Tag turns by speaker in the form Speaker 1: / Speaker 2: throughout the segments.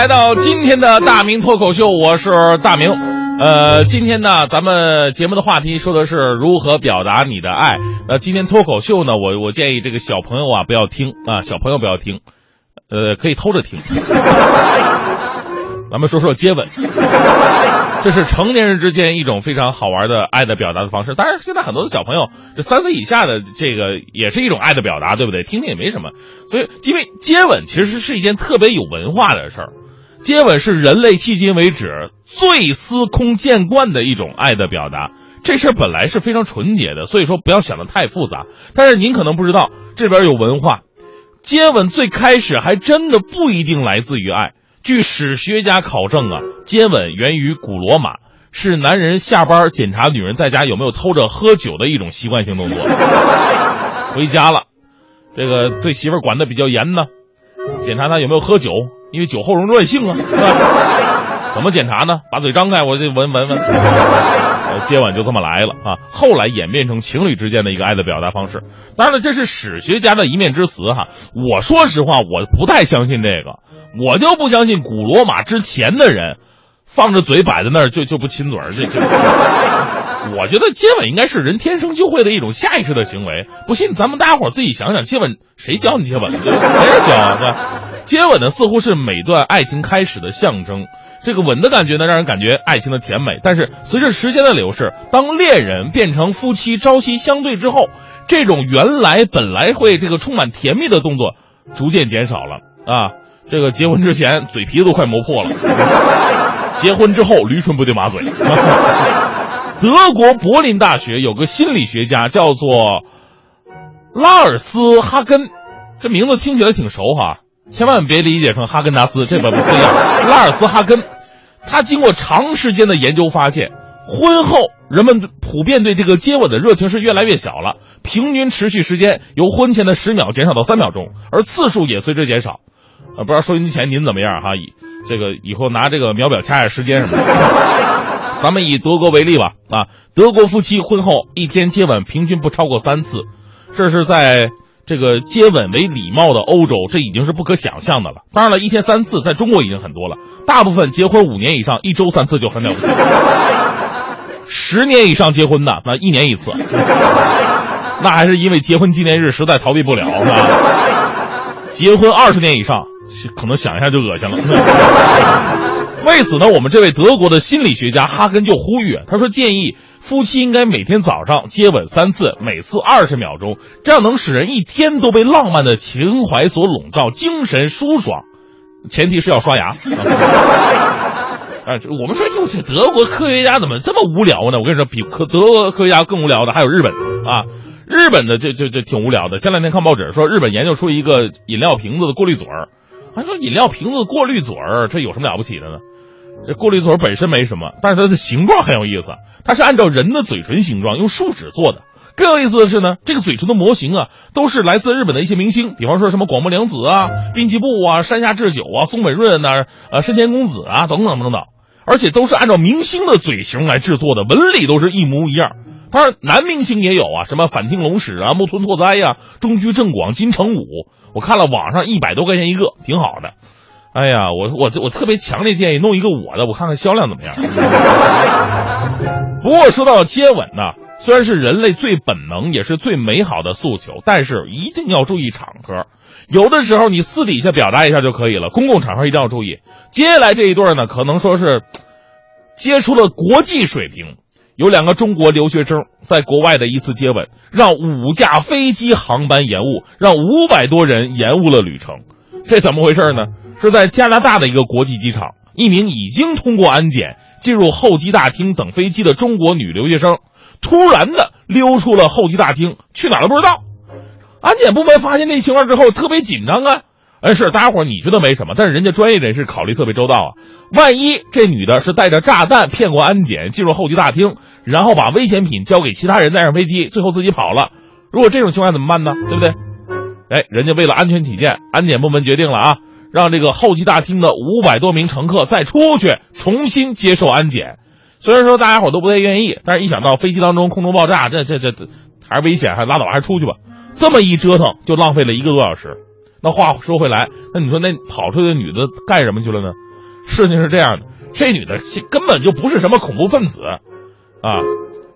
Speaker 1: 来到今天的大明脱口秀，我是大明。呃，今天呢，咱们节目的话题说的是如何表达你的爱。那今天脱口秀呢，我我建议这个小朋友啊不要听啊，小朋友不要听，呃，可以偷着听。咱们说说接吻，这是成年人之间一种非常好玩的爱的表达的方式。当然，现在很多的小朋友，这三岁以下的这个也是一种爱的表达，对不对？听听也没什么。所以，因为接吻其实是一件特别有文化的事儿，接吻是人类迄今为止最司空见惯的一种爱的表达。这事儿本来是非常纯洁的，所以说不要想的太复杂。但是您可能不知道，这边有文化，接吻最开始还真的不一定来自于爱。据史学家考证啊，接吻源于古罗马，是男人下班检查女人在家有没有偷着喝酒的一种习惯性动作。回家了，这个对媳妇管的比较严呢，检查他有没有喝酒，因为酒后容易乱性啊，是吧？怎么检查呢？把嘴张开，我这闻闻闻。接吻就这么来了啊！后来演变成情侣之间的一个爱的表达方式。当然了，这是史学家的一面之词哈。我说实话，我不太相信这个，我就不相信古罗马之前的人放着嘴摆在那儿就就不亲嘴儿。这这，我觉得接吻应该是人天生就会的一种下意识的行为。不信，咱们大家伙自己想想，接吻谁教你接吻？没人教啊，对吧？接吻呢，似乎是每段爱情开始的象征。这个吻的感觉呢，让人感觉爱情的甜美。但是随着时间的流逝，当恋人变成夫妻，朝夕相对之后，这种原来本来会这个充满甜蜜的动作，逐渐减少了啊。这个结婚之前嘴皮子都快磨破了，结婚之后驴唇不对马嘴。德国柏林大学有个心理学家叫做拉尔斯哈根，这名字听起来挺熟哈。千万别理解成哈根达斯，这本不一样。拉尔斯哈根，他经过长时间的研究发现，婚后人们普遍对这个接吻的热情是越来越小了，平均持续时间由婚前的十秒减少到三秒钟，而次数也随之减少。呃，不知道收音机前您怎么样哈？以这个以后拿这个秒表掐下时间什么的。咱们以德国为例吧，啊，德国夫妻婚后一天接吻平均不超过三次，这是在。这个接吻为礼貌的欧洲，这已经是不可想象的了。当然了，一天三次在中国已经很多了。大部分结婚五年以上，一周三次就很了不起。十年以上结婚的，那一年一次，那还是因为结婚纪念日实在逃避不了，是吧？结婚二十年以上，可能想一下就恶心了。为此呢，我们这位德国的心理学家哈根就呼吁，他说建议。夫妻应该每天早上接吻三次，每次二十秒钟，这样能使人一天都被浪漫的情怀所笼罩，精神舒爽。前提是要刷牙。啊，我们说，哟，这德国科学家怎么这么无聊呢？我跟你说，比科德国科学家更无聊的还有日本啊。日本的这这这挺无聊的。前两天看报纸说，日本研究出一个饮料瓶子的过滤嘴儿，还说饮料瓶子过滤嘴儿，这有什么了不起的呢？这过滤嘴本身没什么，但是它的形状很有意思。它是按照人的嘴唇形状用树脂做的。更有意思的是呢，这个嘴唇的模型啊，都是来自日本的一些明星，比方说什么广末凉子啊、滨崎步啊、山下智久啊、松本润呐、呃深田恭子啊等等等等，而且都是按照明星的嘴型来制作的，纹理都是一模一样。当然，男明星也有啊，什么反町隆史啊、木村拓哉呀、中居正广、金城武，我看了网上一百多块钱一个，挺好的。哎呀，我我我特别强烈建议弄一个我的，我看看销量怎么样。不过说到接吻呢，虽然是人类最本能也是最美好的诉求，但是一定要注意场合。有的时候你私底下表达一下就可以了，公共场合一定要注意。接下来这一对呢，可能说是接触了国际水平。有两个中国留学生在国外的一次接吻，让五架飞机航班延误，让五百多人延误了旅程。这怎么回事呢？是在加拿大的一个国际机场，一名已经通过安检进入候机大厅等飞机的中国女留学生，突然的溜出了候机大厅，去哪儿都不知道。安检部门发现这情况之后，特别紧张啊，哎，是大家伙你觉得没什么，但是人家专业人士考虑特别周到啊。万一这女的是带着炸弹骗过安检，进入候机大厅，然后把危险品交给其他人带上飞机，最后自己跑了，如果这种情况怎么办呢？对不对？哎，人家为了安全起见，安检部门决定了啊，让这个候机大厅的五百多名乘客再出去重新接受安检。虽然说大家伙都不太愿意，但是一想到飞机当中空中爆炸，这这这这还是危险，还拉倒，还是出去吧。这么一折腾，就浪费了一个多小时。那话说回来，那你说那跑出去的女的干什么去了呢？事情是这样的，这女的根本就不是什么恐怖分子，啊，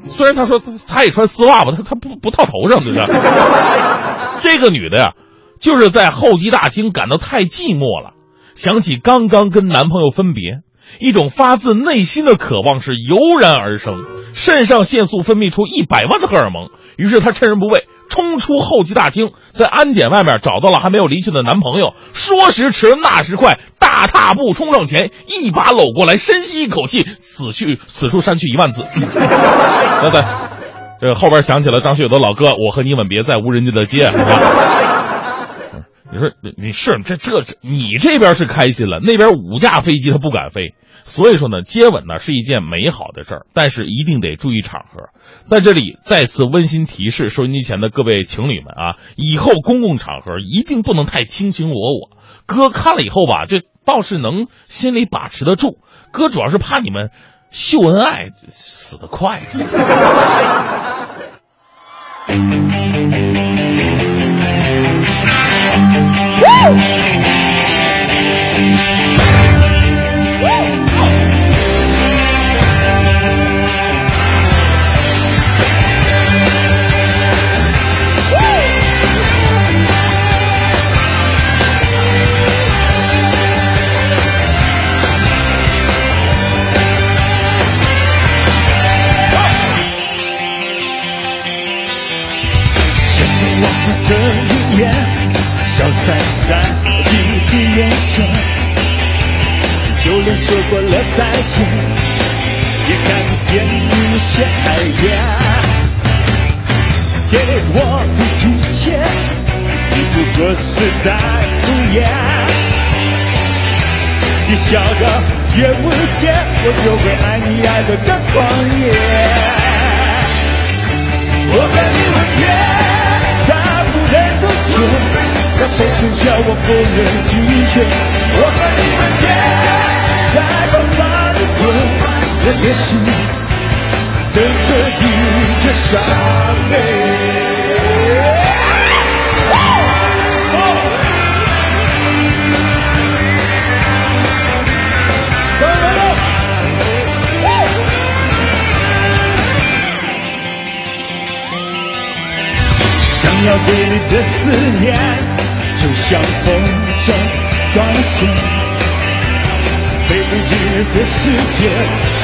Speaker 1: 虽然她说她也穿丝袜吧，她她不不套头上，对不对？这个女的呀，就是在候机大厅感到太寂寞了，想起刚刚跟男朋友分别，一种发自内心的渴望是油然而生，肾上腺素分泌出一百万的荷尔蒙，于是她趁人不备。冲出候机大厅，在安检外面找到了还没有离去的男朋友。说时迟，那时快，大踏步冲上前，一把搂过来，深吸一口气，此去此处删去一万字。来来，这后边想起了张学友的老歌《我和你吻别在无人机的街》。你说你你是这这这你这边是开心了，那边五架飞机他不敢飞。所以说呢，接吻呢是一件美好的事儿，但是一定得注意场合。在这里再次温馨提示收音机前的各位情侣们啊，以后公共场合一定不能太卿卿我我。哥看了以后吧，这倒是能心里把持得住。哥主要是怕你们秀恩爱死得快。
Speaker 2: 说过了再见，也看不见你。有些哀怨，给我的一切，只不过是在敷衍。你笑得越无邪，我就会爱你。爱得更狂野，我和你吻别，大步认错。在沉睡叫，我不能拒绝。也许等着迎接伤悲所有人想要对你的思念就像风筝断了线被雨淋湿的世界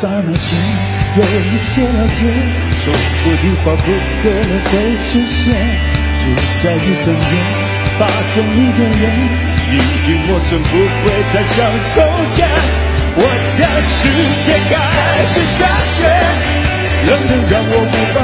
Speaker 2: 刹那间有一些了解，说过的话不可能会实现。就在一睁眼，发现一的人已经陌生，不会再像从前。我的世界开始下雪，冷得让我无法。